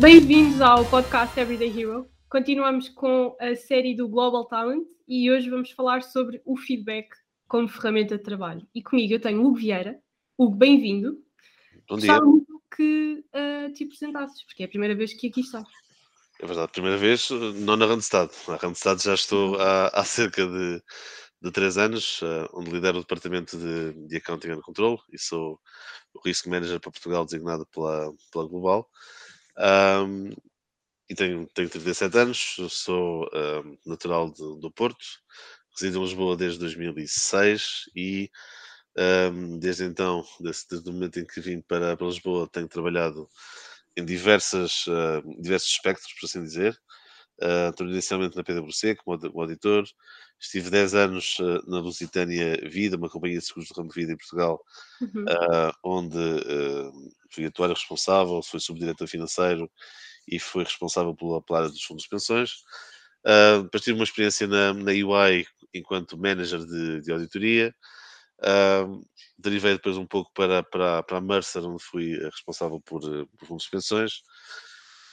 Bem-vindos ao podcast Everyday Hero. Continuamos com a série do Global Talent e hoje vamos falar sobre o feedback como ferramenta de trabalho. E comigo eu tenho o Hugo Vieira. Hugo, bem-vindo. Bom dia. Gostava muito que uh, te apresentasses, porque é a primeira vez que aqui estás. É verdade, primeira vez, não na Randstad. Na Randstad já estou há, há cerca de, de três anos, uh, onde lidero o departamento de, de Accounting and Control e sou o Risk Manager para Portugal designado pela, pela Global. Um, e tenho, tenho 37 anos, sou um, natural de, do Porto, resido em Lisboa desde 2006 e um, desde então, desde, desde, o momento em que vim para, para Lisboa, tenho trabalhado em diversas, uh, diversos espectros, por assim dizer. Uh, inicialmente na PwC como auditor, estive 10 anos uh, na Lusitânia Vida, uma companhia de seguros de ramo de vida em Portugal, uhum. uh, onde fui atuário responsável, fui subdiretor financeiro e fui responsável pela, área dos fundos de pensões. depois tive uma experiência na, na UI enquanto manager de, de auditoria. derivei depois um pouco para, para, para a Mercer, onde fui responsável por, por fundos de pensões.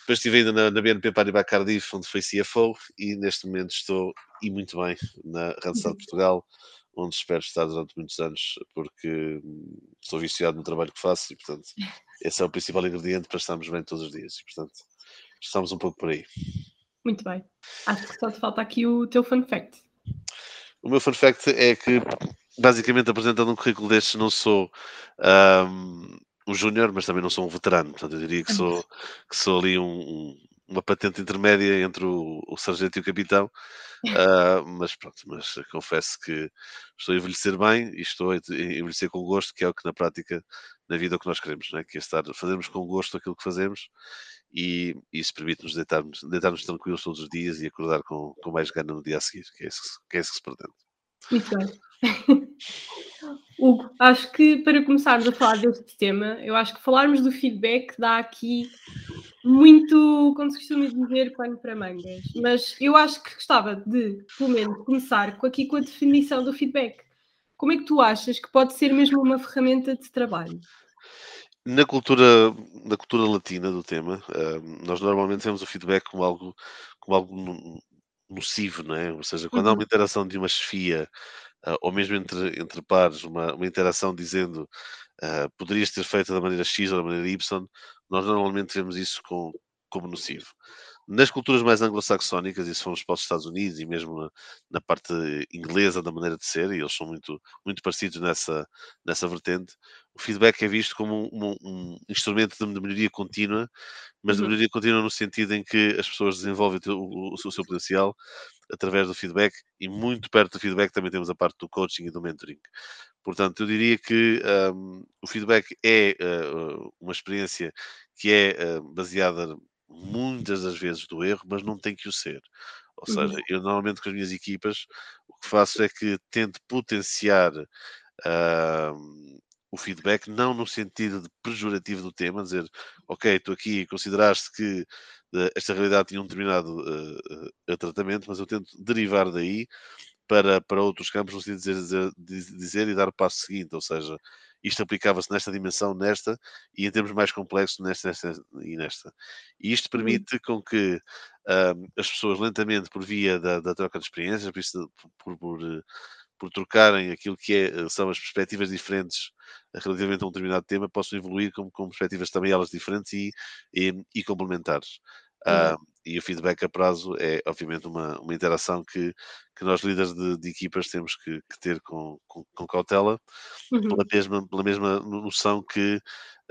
Depois estive ainda na, na BNP Paribas Cardiff, onde fui CFO, e neste momento estou, e muito bem, na Randstad uhum. Portugal, onde espero estar durante muitos anos, porque hum, sou viciado no trabalho que faço e, portanto, esse é o principal ingrediente para estarmos bem todos os dias. E, portanto, estamos um pouco por aí. Muito bem. Acho que só te falta aqui o teu fun fact. O meu fun fact é que, basicamente, apresentando um currículo destes, não sou um, um júnior, mas também não sou um veterano. Portanto, eu diria que sou, que sou ali um, um, uma patente intermédia entre o, o sargento e o capitão. Uh, mas pronto, mas confesso que estou a envelhecer bem e estou a envelhecer com gosto, que é o que na prática, na vida, é o que nós queremos, não é? que é estar, fazermos com gosto aquilo que fazemos e isso permite-nos deitarmos, deitarmos tranquilos todos os dias e acordar com, com mais gana no dia a seguir, que é isso que, é isso que se pretende. Muito bem. Hugo, acho que para começarmos a falar deste tema, eu acho que falarmos do feedback dá aqui muito, como se costuma dizer, pano para mangas. Mas eu acho que gostava de, pelo menos, começar com, aqui com a definição do feedback. Como é que tu achas que pode ser mesmo uma ferramenta de trabalho? Na cultura, na cultura latina do tema, uh, nós normalmente temos o feedback como algo, como algo nocivo, não é? Ou seja, quando uhum. há uma interação de uma chefia uh, ou mesmo entre, entre pares, uma, uma interação dizendo uh, poderias ter feito da maneira X ou da maneira Y, nós normalmente vemos isso com, como nocivo. Nas culturas mais anglo-saxónicas, se formos para os Estados Unidos e mesmo na, na, parte inglesa da maneira de ser, e eles são muito, muito parecidos nessa, nessa vertente, o feedback é visto como um, um instrumento de melhoria contínua, mas de uhum. melhoria contínua no sentido em que as pessoas desenvolvem o, o, o seu potencial através do feedback e muito perto do feedback também temos a parte do coaching e do mentoring. Portanto, eu diria que um, o feedback é uh, uma experiência que é uh, baseada muitas das vezes do erro, mas não tem que o ser. Ou seja, uhum. eu normalmente com as minhas equipas o que faço é que tento potenciar uh, o feedback, não no sentido de pejorativo do tema, dizer, ok, estou aqui e consideraste que uh, esta realidade tinha um determinado uh, tratamento, mas eu tento derivar daí para, para outros campos, no sentido de dizer, dizer, dizer e dar o passo seguinte, ou seja, isto aplicava-se nesta dimensão, nesta, e em termos mais complexos, nesta, nesta e nesta. E isto uhum. permite com que um, as pessoas lentamente, por via da, da troca de experiências, por, por, por, por, trocarem aquilo que é, são as perspectivas diferentes relativamente a um determinado tema, possam evoluir com, com perspectivas também elas diferentes e, e, e complementares. Uh, e o feedback a prazo é, obviamente, uma, uma interação que, que nós, líderes de, de equipas, temos que, que ter com, com, com cautela, uhum. pela, mesma, pela mesma noção que,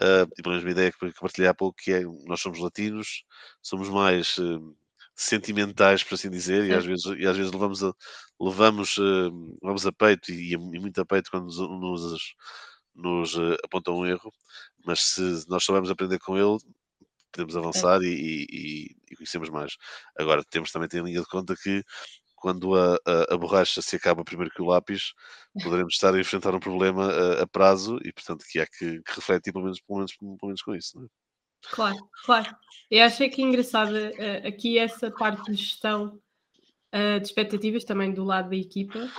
uh, e pela mesma ideia que, que partilhei há pouco, que é nós somos latinos, somos mais. Uh, sentimentais, por assim dizer, e às vezes, e às vezes levamos, a, levamos, uh, levamos a peito e, e, muito a peito quando nos, nos, nos uh, aponta um erro, mas se nós soubermos aprender com ele, podemos avançar é. e, e, e, conhecemos mais. Agora, temos também ter em linha de conta que quando a, a, a, borracha se acaba primeiro que o lápis, poderemos estar a enfrentar um problema a, a prazo e, portanto, que há que, que refletir pelo menos, pelo, menos, pelo menos com isso. Não é? Claro, claro. Eu achei que é engraçado uh, aqui essa parte de gestão uh, de expectativas também do lado da equipa.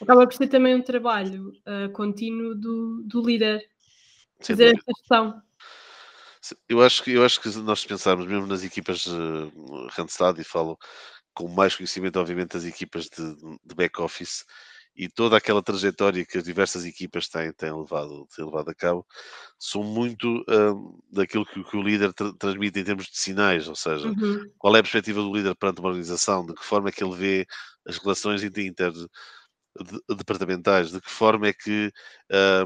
Acaba por ser também um trabalho uh, contínuo do, do líder fazer essa gestão Eu acho que, eu acho que nós pensarmos mesmo nas equipas uh, Randstad e falo com mais conhecimento, obviamente, das equipas de, de back-office e toda aquela trajetória que as diversas equipas têm, têm, levado, têm levado a cabo, são muito um, daquilo que, que, o líder tra transmite em termos de sinais, ou seja, uhum. qual é a perspectiva do líder perante uma organização, de que forma é que ele vê as relações inter departamentais, de que forma é que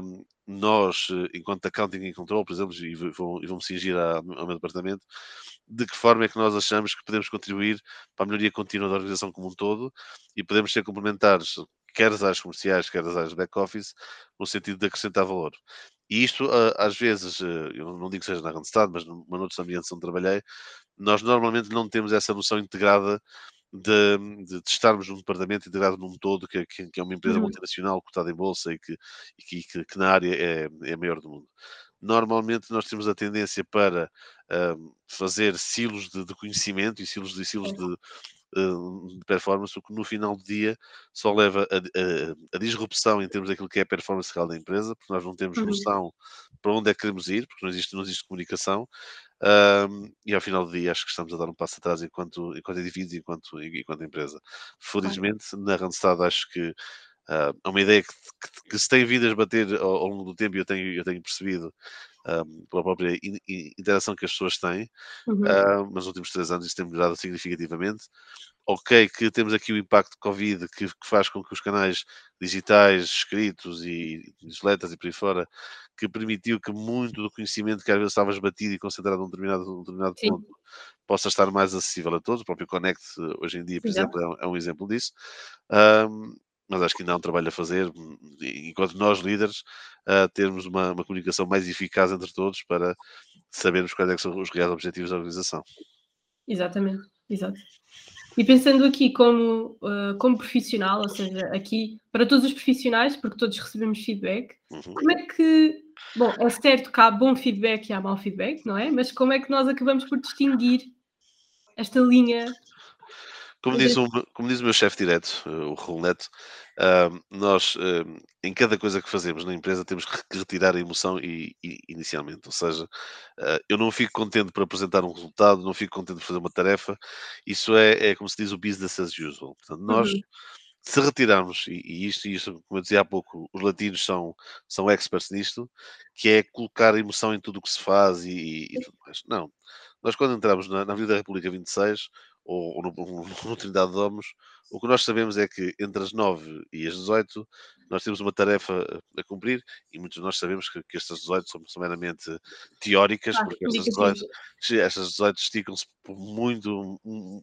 um, nós, enquanto accounting e control, por exemplo, e vou, e vou me cingir ao meu departamento, de que forma é que nós achamos que podemos contribuir para a melhoria contínua da organização como um todo e podemos ser complementares, quer as áreas comerciais, quer as áreas back-office, no sentido de acrescentar valor. E isto, às vezes, eu não digo que seja na Randstad, mas noutros ambientes onde trabalhei, nós normalmente não temos essa noção integrada de, de, de, estarmos num departamento integrado num todo, que, que, que é uma empresa uhum. multinacional cotada em bolsa e, que, e que, que, na área é, é a maior do mundo. Normalmente nós temos a tendência para um, fazer silos de, de, conhecimento e silos, de, silos de, de performance, o que no final do dia só leva a, a, a, disrupção em termos daquilo que é a performance real da empresa, porque nós não temos uhum. noção para onde é que queremos ir, porque não existe, não existe comunicação, um, e ao final do dia acho que estamos a dar um passo atrás enquanto, enquanto indivíduos e enquanto, enquanto empresa. Felizmente, na Randstad acho que uh, é uma ideia que, que, que, se tem vindo a bater ao, ao, longo do tempo e eu tenho, eu tenho percebido um, pela própria in, in, interação que as pessoas têm, uhum. uh, nos últimos três anos isso tem melhorado significativamente. Ok, que temos aqui o impacto de Covid que, que faz com que os canais digitais, escritos e newsletters e por aí fora que permitiu que muito do conhecimento que às vezes estava esbatido e concentrado num determinado, num determinado ponto possa estar mais acessível a todos. O próprio Connect, hoje em dia, por exemplo, é um, é um, exemplo disso. Um, mas acho que ainda há um trabalho a fazer, enquanto nós líderes, uh, termos uma, uma, comunicação mais eficaz entre todos para sabermos quais é são os reais objetivos da organização. Exatamente, exato. E pensando aqui como, uh, como profissional, ou seja, aqui para todos os profissionais, porque todos recebemos feedback, uhum. como é que Bom, é certo que há bom feedback e há mau feedback, não é? Mas como é que nós acabamos por distinguir esta linha? Como diz, um, como diz o meu chefe direto, eh, o Raul Neto, uh, nós, uh, em cada coisa que fazemos na empresa, temos que retirar a emoção e, e, inicialmente. Ou seja, uh, eu não fico contente por apresentar um resultado, não fico contente por fazer uma tarefa. Isso é, é como se diz o business as usual. Portanto, nós. Uhum se retirarmos, e, e isto, isto, como eu dizia há pouco, os latinos são, são experts nisto, que é colocar emoção em tudo o que se faz e, e, tudo mais. Não. Nós, quando entramos na, na Avenida da República 26, ou, ou no, no, Trindade de Domos, o que nós sabemos é que entre as 9 e as 18 nós temos uma tarefa a, a cumprir e muitos de nós sabemos que, que estas 18 são, são meramente teóricas, ah, porque estas 18, estas 18 esticam-se muito,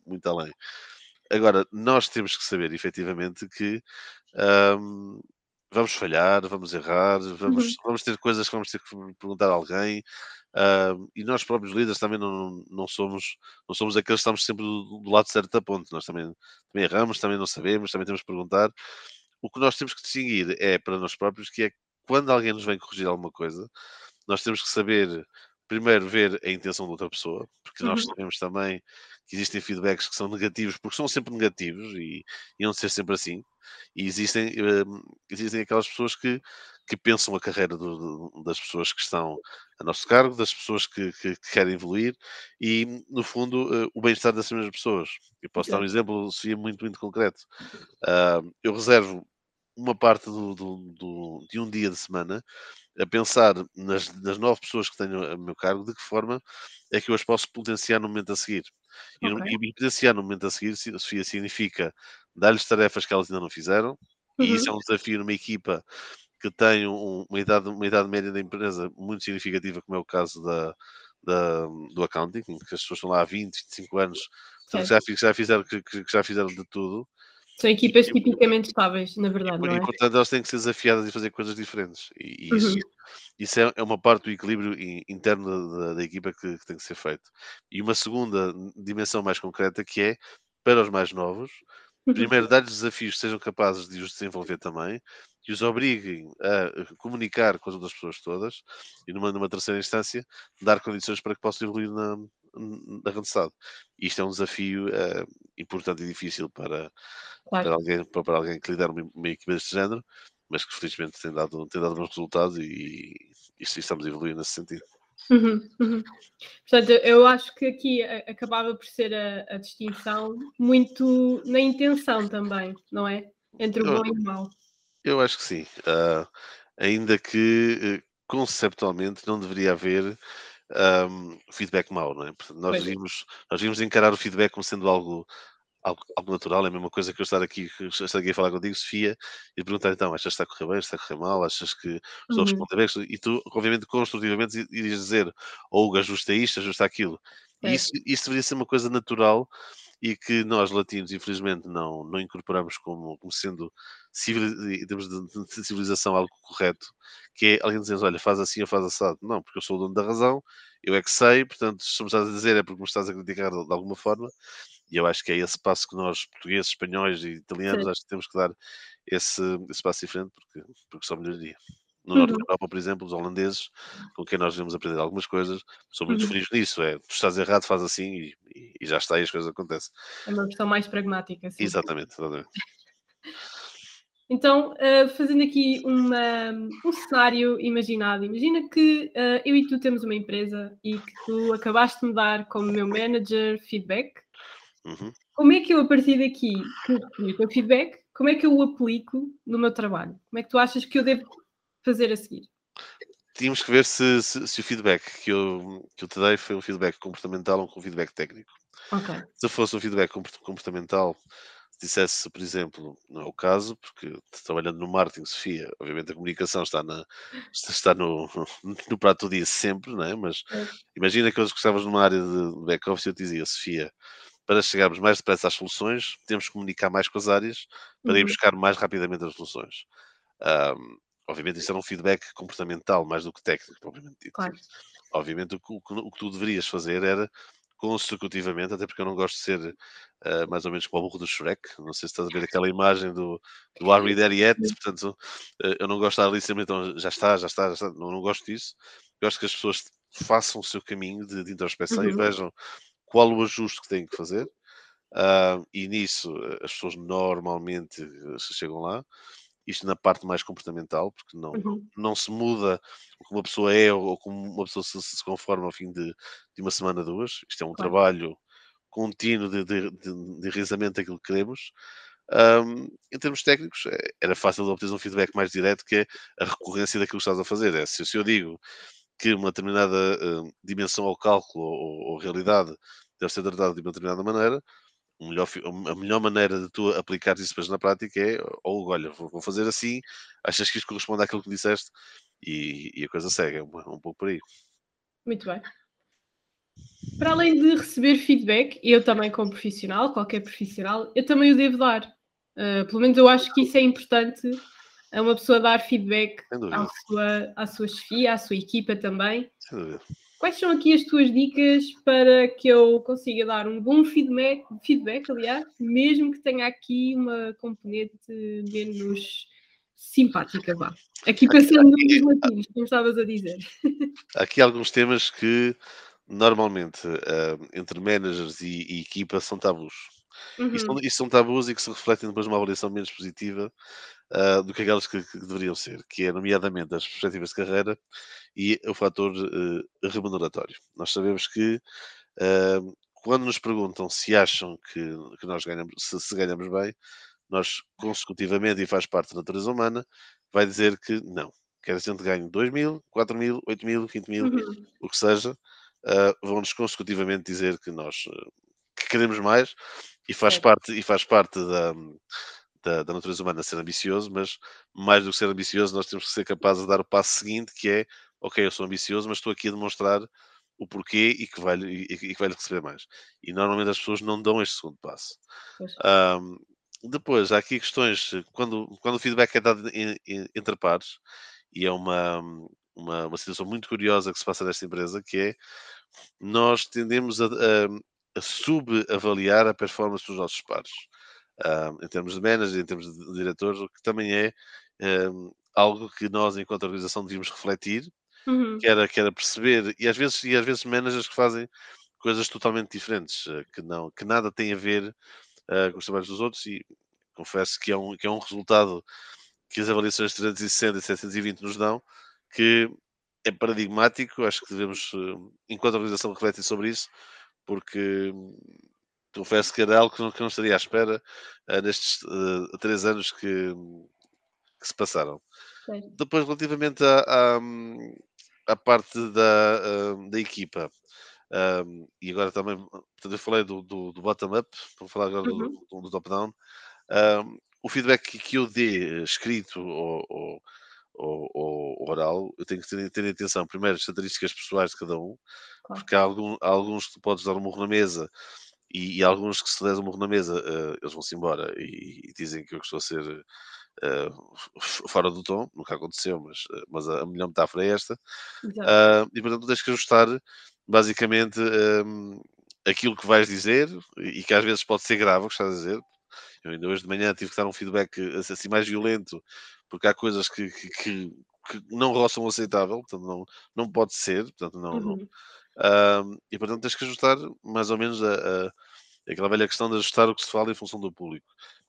muito além. Agora, nós temos que saber efetivamente que um, vamos falhar, vamos errar, vamos, uhum. vamos ter coisas que vamos ter que perguntar a alguém. Uh, e nós próprios líderes também não, não, somos não somos aqueles que estamos sempre do, do lado certo da ponte. Nós também, também erramos, também não sabemos, também temos que perguntar. O que nós temos que distinguir é para nós próprios que é quando alguém nos vem corrigir alguma coisa, nós temos que saber primeiro ver a intenção da outra pessoa, porque uhum. nós sabemos também que existem feedbacks que são negativos, porque são sempre negativos e iam ser sempre assim. E existem, uh, existem aquelas pessoas que, que pensam a carreira do, do, das pessoas que estão a nosso cargo, das pessoas que, que, que querem evoluir e, no fundo, uh, o bem-estar dessas mesmas pessoas. Eu posso dar um exemplo, Sofia, muito, muito concreto. Uh, eu reservo uma parte do, do, de um dia de semana a pensar nas, nas nove pessoas que tenho a meu cargo, de que forma é que eu as posso potenciar no momento a seguir. E, okay. e no momento a seguir, Sofia, significa dar-lhes tarefas que elas ainda não fizeram, uhum. e isso é uhum. um desafio numa equipa que tem um, uma, idade, uma idade média da empresa muito significativa, como é o caso da, da do accounting, que as pessoas estão lá há 20, 25 anos, já, já, fizeram, que, que já fizeram de tudo, são equipas tipicamente estáveis, na verdade, e, não é? E, portanto, elas têm que ser desafiadas e fazer coisas diferentes. E, e uhum. isso é, é, uma parte do equilíbrio interno da, da equipa que, que, tem que ser feito. E uma segunda dimensão mais concreta que é, para os mais novos, uhum. primeiro dar-lhes desafios que sejam capazes de os desenvolver também, que os obriguem a comunicar com as outras pessoas todas, e numa, numa terceira instância, dar condições para que possam evoluir na, na Randstad. Isto é um desafio uh, importante e difícil para, claro. para, alguém, para, para, alguém que lidera uma, uma equipa deste género, mas que felizmente tem dado, tem dado bons resultados e, e, e estamos a evoluir nesse sentido. Uhum, uhum. Portanto, eu acho que aqui acabava por ser a, a distinção muito na intenção também, não é? Entre o bom e o mau. Eu acho que sim. Uh, ainda que uh, conceptualmente não deveria haver um, feedback mau, não é? Portanto, nós, devíamos, nós devíamos encarar o feedback como sendo algo algo, algo natural, é a mesma coisa que eu estar aqui, estar aqui a falar contigo, Sofia, e perguntar então, achas que está a correr bem, está a correr mal, achas que estou a responder bem? E tu, obviamente, construtivamente irias dizer, ou ajusta isto, ajusta aquilo. E isso, isso deveria ser uma coisa natural e que nós, latinos, infelizmente, não, não incorporamos como, como sendo, civil, em termos de, de civilização, algo correto, que é alguém dizer, olha, faz assim ou faz assado. Não, porque eu sou o dono da razão, eu é que sei, portanto, se me estás a dizer é porque me estás a criticar de, de alguma forma, e eu acho que é esse passo que nós, portugueses, espanhóis e italianos, Sim. acho que temos que dar esse, esse passo diferente, porque, porque só melhoraria. No Norte Uhum. da Europa, por exemplo, os holandeses, com quem nós devemos aprender algumas coisas, são muito Uhum. frios nisso. É, tu estás errado, faz assim e, e- e já está, e as coisas acontecem. É uma questão mais pragmática, sim. Exatamente, exatamente. Então, uh, fazendo aqui uma, um cenário imaginado, imagina que uh, eu e tu temos uma empresa e que tu acabaste de me dar como meu manager feedback. Uhum. Como é que eu, a partir daqui, recebi o feedback, como é que eu o aplico no meu trabalho? Como é que tu achas que eu devo fazer a seguir? Tínhamos que ver se, se, se o feedback que eu, que eu te dei foi um feedback comportamental ou um feedback técnico. Ok. Se fosse um feedback comport- comportamental, se dissesse, por exemplo, não é o caso, porque trabalhando no marketing, Sofia, obviamente a comunicação está, na, está no, no prato do dia sempre, não é? Mas É. imagina que hoje estavas numa área de back-office e eu te dizia, Sofia, para chegarmos mais depressa às soluções, temos que comunicar mais com as áreas para ir Uhum. buscar mais rapidamente as soluções. Ahm, obviamente isso era um feedback comportamental mais do que técnico, propriamente dito. Claro. Obviamente o que, o que- tu deverias fazer era consecutivamente, até porque eu não gosto de ser ah, mais ou menos como o burro do Shrek, não sei se estás a ver aquela imagem do, do Are We There Yet, portanto ah, eu não gosto de estar ali sempre, então já está, já está, já está, não, não gosto disso. Gosto que as pessoas façam o seu caminho de, de introspeção e Uhum. vejam qual o ajuste que têm que fazer. Ah, e nisso eh, as pessoas normalmente eh, chegam lá. Isto na parte mais comportamental, porque não, Uhum. não se muda o que uma pessoa é ou, como uma pessoa se, se conforma ao fim de, de uma semana, duas. Isto é um Claro. trabalho contínuo de, de, de, de enraizamento daquilo que queremos. Ahm, em termos técnicos, eh, era fácil de obter um feedback mais direto que é a recorrência daquilo que estás a fazer. É, se, se eu digo que uma determinada ah, dimensão ao cálculo ou- ou realidade deve ser tratada de uma determinada maneira, o melhor a melhor maneira de tu aplicar isso depois na prática é, ou olha, vou, fazer assim, achas que isto corresponde àquilo que disseste e, e a coisa segue, é um, um pouco por aí. Muito bem. Para além de receber feedback, eu também como profissional, qualquer profissional, eu também o devo dar. Uh, pelo menos eu acho que isso é importante a uma pessoa dar feedback à sua, à sua chefia, à sua equipa também. sem dúvida. Quais são aqui as tuas dicas para que eu consiga dar um bom feedback, feedback aliás, mesmo que tenha aqui uma componente menos simpática, vá. Aqui pensando nos latinos, como estavas a dizer. Há aqui alguns temas que normalmente ah, entre managers e, e equipa são tabus. E são, Uhum, e são tabus e que se refletem depois numa avaliação menos positiva ah, do que aquelas que, que deveriam ser, que é nomeadamente as perspectivas de carreira e o fator eh, remuneratório. Nós sabemos que ah, quando nos perguntam se acham que, que nós ganhamos, se, se ganhamos bem, nós consecutivamente, e faz parte da natureza humana, vai dizer que não. Quer a gente ganhe 2 mil, 4 mil, 8 mil, 20 mil, uhum, o que seja, ah, vão-nos consecutivamente dizer que nós que queremos mais e faz certo. parte, e faz parte da, da, da natureza humana ser ambicioso, mas mais do que ser ambicioso, nós temos que ser capazes de dar o passo seguinte, que é, ok, eu sou ambicioso, mas estou aqui a demonstrar o porquê e que vai, e, e que vai receber mais. E normalmente as pessoas não dão este segundo passo. Ahm, depois, há aqui questões, quando, quando o feedback é dado em- em- entre pares, e é uma, uma, uma situação muito curiosa que se passa nesta empresa, que é, nós tendemos a, a, a subavaliar a performance dos nossos pares. Ahm, em termos de manager, em termos de diretores, o que também é ahm, algo que nós, enquanto organização, devíamos refletir, Uhum, que era, que era perceber, e às vezes, e às vezes managers que fazem coisas totalmente diferentes, eh, que, não, que nada têm a ver eh, com os trabalhos dos outros, e confesso que é um, que é um resultado que as avaliações 360 e 720 nos dão, que é paradigmático, acho que devemos, eh, enquanto organização, refletir sobre isso, porque hum, confesso que era algo que não, que não estaria à espera uh, nestes uh, três anos que, que se passaram. Certo. Depois, relativamente à, à, à parte da, uh, da equipa, um, e agora também, portanto, eu falei do, do, do bottom-up, vou falar agora Uhum. do, do top-down. Um, o feedback que eu dê escrito ou, ou, ou, ou oral, eu tenho que ter, ter atenção, primeiro, as características pessoais de cada um, Claro. porque há, algum, há alguns que tu podes dar um murro na mesa e, e alguns que se der um murro na mesa, uh, eles vão-se embora e, e, dizem que eu estou a ser uh, fora do tom, nunca aconteceu, mas, uh, mas a, a melhor metáfora é esta. Exato. e portanto tens que ajustar basicamente um, aquilo que vais dizer e que às vezes pode ser grave o que estás a dizer. Eu ainda hoje de manhã tive que dar um feedback assim mais violento, porque há coisas que, que, que, que não roçam aceitável, portanto não, não pode ser, portanto não, Uhum. não. Um, e portanto tens que ajustar mais ou menos a, a, aquela velha questão de ajustar o que se fala em função do público.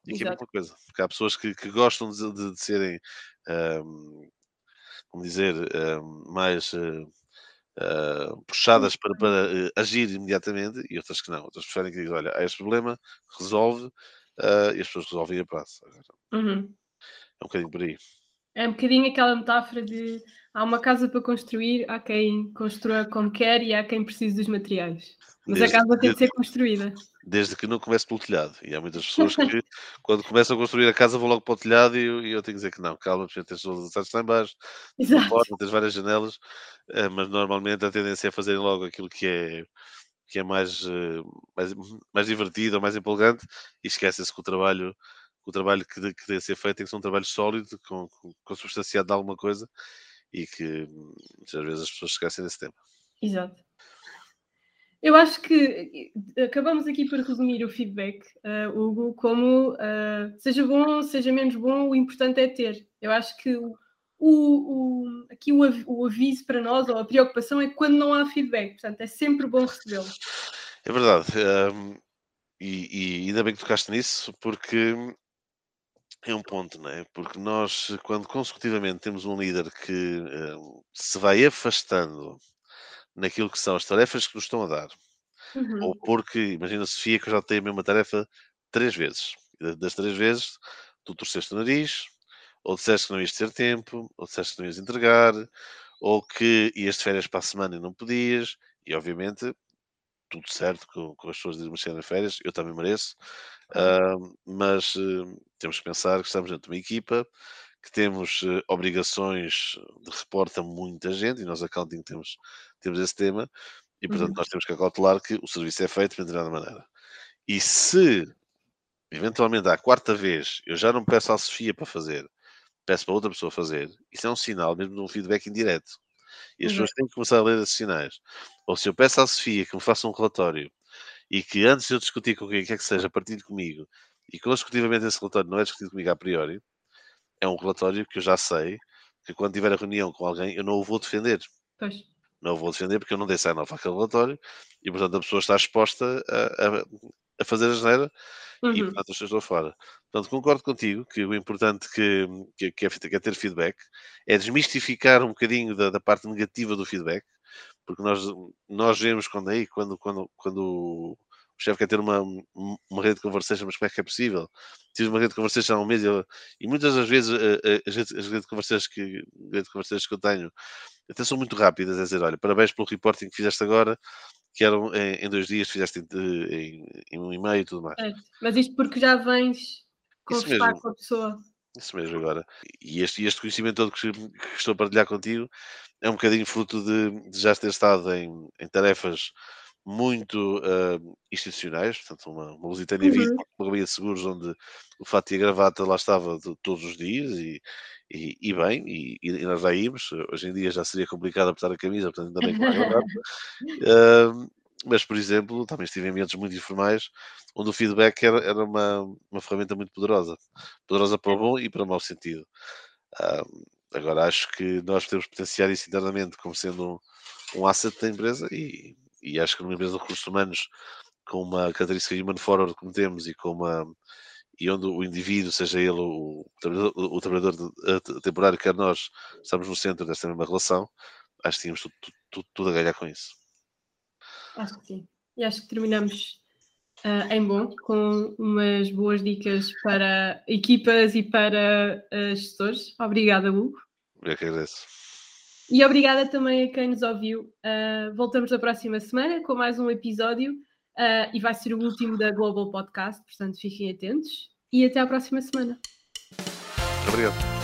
E aqui é a mesma coisa, porque há pessoas que, que gostam de, de, de serem, um, como dizer, um, mais uh, uh, puxadas para, para uh, agir imediatamente e outras que não. Outras preferem que digam, olha, há este problema, resolve, e as pessoas resolvem a praça. Uhum. É um bocadinho por aí. É um bocadinho aquela metáfora de há uma casa para construir, há quem construa como quer e há quem precise dos materiais. Mas desde, a casa tem de ser construída. Desde que não comece pelo telhado. E há muitas pessoas que, quando começam a construir a casa, vão logo para o telhado e eu, eu tenho que dizer que não, calma, porque tens todos os lá em baixo, porta, tens várias janelas, eh, mas normalmente a tendência é fazerem logo aquilo que é, que é mais, eh, mais, mais divertido ou mais empolgante e esquecem-se que o trabalho o trabalho que, que deve ser feito tem que ser um trabalho sólido, com, com, com substanciado de alguma coisa e que muitas vezes as pessoas esquecem desse tema. Exato. Eu acho que acabamos aqui por resumir o feedback, uh, Hugo, como uh, seja bom, seja menos bom, o importante é ter. Eu acho que o, o, aqui o, o, aviso para nós, ou a preocupação, é quando não há feedback. Portanto, é sempre bom recebê-lo. É verdade. Um, e, e ainda bem que tocaste nisso, porque é um ponto, não é? Porque nós, quando consecutivamente temos um líder que uh, se vai afastando naquilo que são as tarefas que nos estão a dar, Uhum. ou porque, imagina, Sofia, que eu já tenho a mesma tarefa três vezes, das três vezes tu torceste o nariz, ou disseste que não ias ter tempo, ou disseste que não ias entregar, ou que ias de férias para a semana e não podias, e obviamente tudo certo com, com as pessoas de mexer nas férias, eu também mereço, uh, mas uh, temos que pensar que estamos dentro de uma equipa, que temos uh, obrigações de reporte a muita gente, e nós accounting temos, temos esse tema, e portanto Uhum. nós temos que acautelar que o serviço é feito de determinada maneira. E se eventualmente à quarta vez eu já não peço à Sofia para fazer, peço para outra pessoa fazer, isso é um sinal mesmo de um feedback indireto. E as Uhum. pessoas têm que começar a ler esses sinais. Ou se eu peço à Sofia que me faça um relatório e que antes de eu discutir com quem quer que seja, partilhe comigo, e consecutivamente esse relatório não é discutido comigo a priori, é um relatório que eu já sei que quando tiver a reunião com alguém eu não o vou defender. Pois. Não o vou defender porque eu não dei sign off àquele relatório e, portanto, a pessoa está exposta a, a, a fazer a geneira uhum. e, portanto, as estão fora. Portanto, concordo contigo que o importante que, que, que, é, que é ter feedback é desmistificar um bocadinho da, da, parte negativa do feedback, porque nós, nós vemos quando aí, quando, quando, quando o chefe quer ter uma, uma rede de conversation, mas como é que é possível? Tive uma rede de conversation há um mês e, muitas das vezes as redes, as redes de conversations que, rede de que eu tenho até são muito rápidas, é dizer, olha, parabéns pelo reporting que fizeste agora, que eram em, em dois dias, fizeste em, em, em, um e-mail e tudo mais. É, mas isto porque já vens conversar com a pessoa. Isso mesmo agora. E este, este conhecimento todo que, que, estou a partilhar contigo é um bocadinho fruto de, de já ter estado em, em tarefas muito uh, institucionais, portanto, uma, uma Lusitânia uhum. Uma companhia de seguros, onde o fato e a gravata lá estava de, todos os dias e, e, e bem, e, e, nós já íamos. Hoje em dia já seria complicado apertar a camisa, portanto, ainda bem que vai uh, Mas, por exemplo, também estive em ambientes muito informais, onde o feedback era, era uma, uma ferramenta muito poderosa. Poderosa para o bom e para o mau sentido. Agora, acho que nós podemos potenciar isso internamente como sendo um, um asset da empresa e, e acho que numa empresa de recursos humanos com uma característica human forward como temos e com uma e onde o indivíduo, seja ele o, trabalhador, o trabalhador temporário, quer nós, estamos no centro desta mesma relação, acho que tínhamos tudo, tudo, tudo a ganhar com isso. Acho que sim. E acho que terminamos uh, em bom, com umas boas dicas para equipas e para uh, gestores. Obrigada, Hugo. Eu agradeço. E obrigada também a quem nos ouviu. Uh, voltamos na próxima semana com mais um episódio e vai ser o último da Global Podcast, portanto fiquem atentos e até à próxima semana. Obrigado.